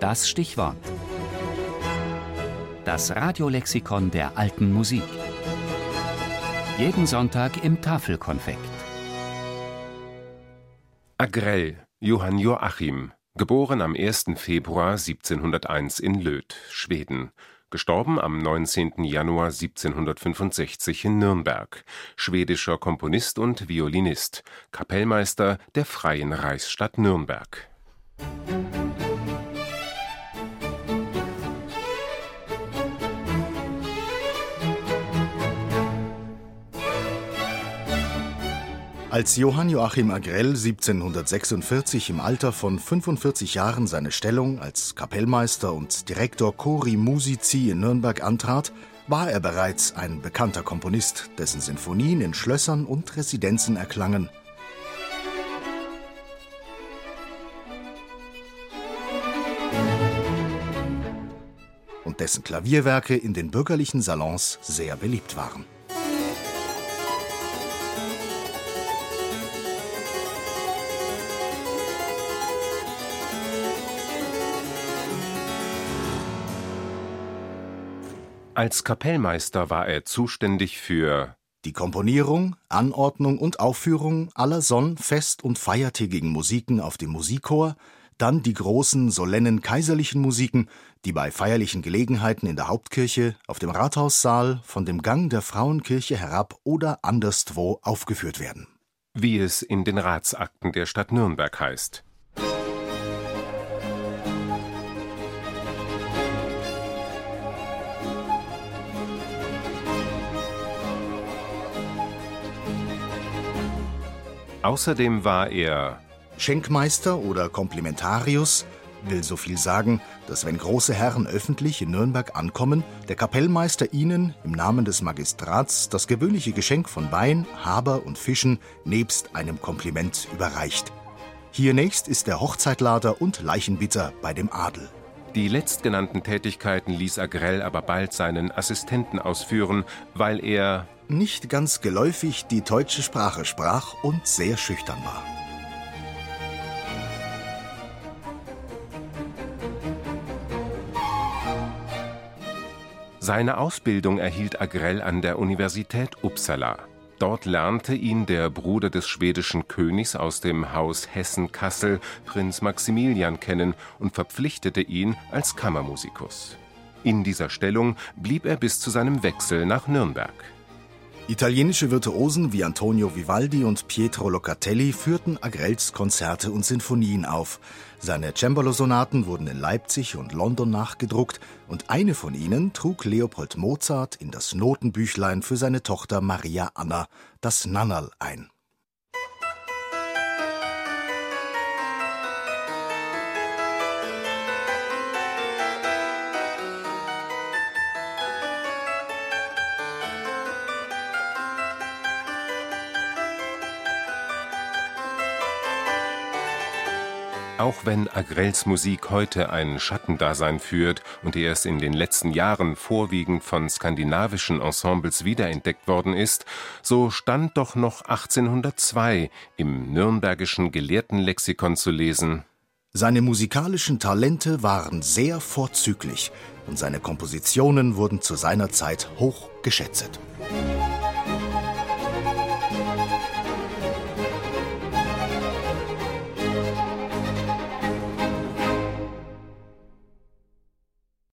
Das Stichwort. Das Radiolexikon der alten Musik. Jeden Sonntag im Tafelkonfekt. Agrell, Johann Joachim, geboren am 1. Februar 1701 in Löth, Schweden, gestorben am 19. Januar 1765 in Nürnberg, schwedischer Komponist und Violinist, Kapellmeister der Freien Reichsstadt Nürnberg. Als Johann Joachim Agrell 1746 im Alter von 45 Jahren seine Stellung als Kapellmeister und Direktor Chori Musici in Nürnberg antrat, war er bereits ein bekannter Komponist, dessen Sinfonien in Schlössern und Residenzen erklangen. Und dessen Klavierwerke in den bürgerlichen Salons sehr beliebt waren. Als Kapellmeister war er zuständig für die Komponierung, Anordnung und Aufführung aller sonn-, fest- und feiertägigen Musiken auf dem Musikchor, dann die großen, solennen kaiserlichen Musiken, die bei feierlichen Gelegenheiten in der Hauptkirche, auf dem Rathaussaal, von dem Gang der Frauenkirche herab oder anderswo aufgeführt werden. Wie es in den Ratsakten der Stadt Nürnberg heißt. Außerdem war er Schenkmeister oder Komplimentarius, will so viel sagen, dass wenn große Herren öffentlich in Nürnberg ankommen, der Kapellmeister ihnen im Namen des Magistrats das gewöhnliche Geschenk von Wein, Haber und Fischen nebst einem Kompliment überreicht. Hiernächst ist der Hochzeitlader und Leichenbitter bei dem Adel. Die letztgenannten Tätigkeiten ließ Agrell aber bald seinen Assistenten ausführen, weil er nicht ganz geläufig die deutsche Sprache sprach und sehr schüchtern war. Seine Ausbildung erhielt Agrell an der Universität Uppsala. Dort lernte ihn der Bruder des schwedischen Königs aus dem Haus Hessen-Kassel, Prinz Maximilian, kennen und verpflichtete ihn als Kammermusikus. In dieser Stellung blieb er bis zu seinem Wechsel nach Nürnberg. Italienische Virtuosen wie Antonio Vivaldi und Pietro Locatelli führten Agrells Konzerte und Sinfonien auf. Seine Cembalo-Sonaten wurden in Leipzig und London nachgedruckt und eine von ihnen trug Leopold Mozart in das Notenbüchlein für seine Tochter Maria Anna, das Nannerl, ein. Auch wenn Agrells Musik heute ein Schattendasein führt und erst in den letzten Jahren vorwiegend von skandinavischen Ensembles wiederentdeckt worden ist, so stand doch noch 1802 im Nürnbergischen Gelehrtenlexikon zu lesen. Seine musikalischen Talente waren sehr vorzüglich und seine Kompositionen wurden zu seiner Zeit hoch geschätzt